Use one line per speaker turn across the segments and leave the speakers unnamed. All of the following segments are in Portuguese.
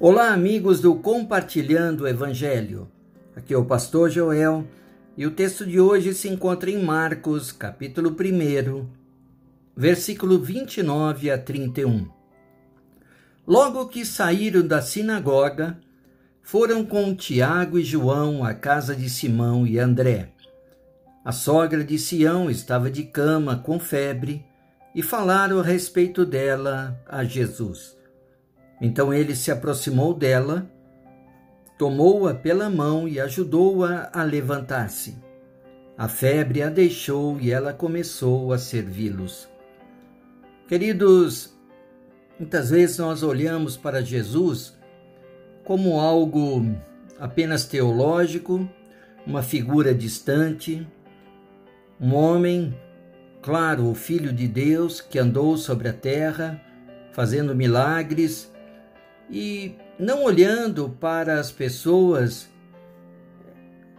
Olá, amigos do Compartilhando o Evangelho. Aqui é o pastor Joel e o texto de hoje se encontra em Marcos, capítulo 1, versículo 29 a 31. Logo que saíram da sinagoga, foram com Tiago e João à casa de Simão e André. A sogra de Sião estava de cama com febre e falaram a respeito dela a Jesus. Então ele se aproximou dela, tomou-a pela mão e ajudou-a a, levantar-se. A febre a deixou e ela começou a servi-los. Queridos, muitas vezes nós olhamos para Jesus como algo apenas teológico, uma figura distante, um homem, claro, o Filho de Deus que andou sobre a terra, fazendo milagres e não olhando para as pessoas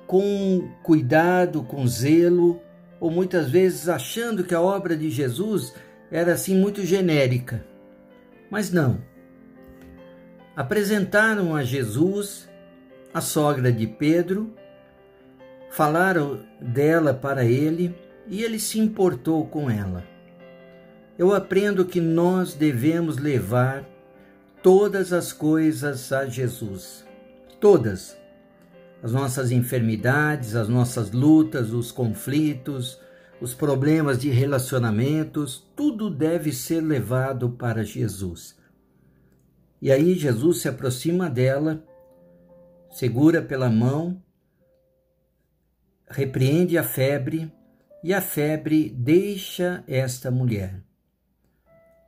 com cuidado, com zelo, ou muitas vezes achando que a obra de Jesus era assim muito genérica. Mas não. Apresentaram a Jesus a sogra de Pedro, falaram dela para ele e ele se importou com ela. Eu aprendo que nós devemos levar todas as coisas a Jesus. Todas. As nossas enfermidades, as nossas lutas, os conflitos, os problemas de relacionamentos, tudo deve ser levado para Jesus. E aí Jesus se aproxima dela, segura pela mão, repreende a febre e a febre deixa esta mulher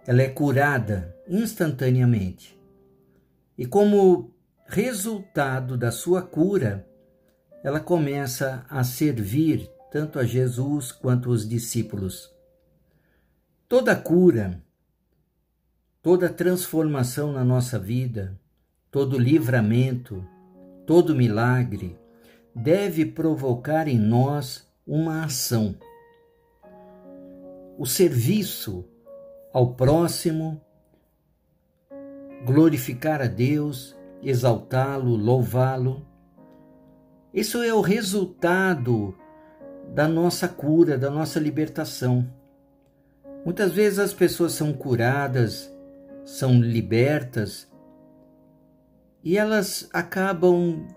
ela é curada instantaneamente. E como resultado da sua cura, ela começa a servir tanto a Jesus quanto os discípulos. Toda cura, toda transformação na nossa vida, todo livramento, todo milagre deve provocar em nós uma ação. O serviço ao próximo, glorificar a Deus, exaltá-lo, louvá-lo. Isso é o resultado da nossa cura, da nossa libertação. Muitas vezes as pessoas são curadas, são libertas e elas acabam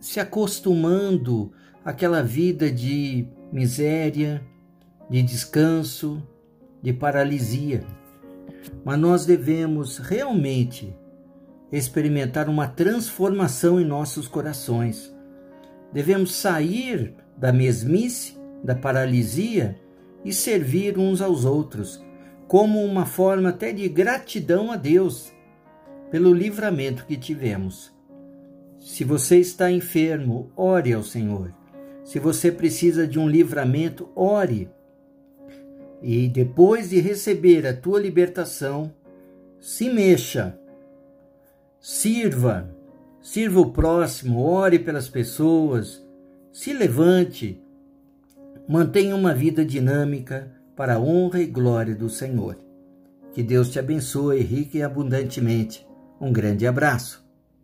se acostumando àquela vida de miséria, de descanso, de paralisia. Mas nós devemos realmente experimentar uma transformação em nossos corações. Devemos sair da mesmice, da paralisia e servir uns aos outros, como uma forma até de gratidão a Deus pelo livramento que tivemos. Se você está enfermo, ore ao Senhor. Se você precisa de um livramento, ore e depois de receber a tua libertação, se mexa, sirva, sirva o próximo, ore pelas pessoas, se levante, mantenha uma vida dinâmica para a honra e glória do Senhor. Que Deus te abençoe rica e abundantemente. Um grande abraço.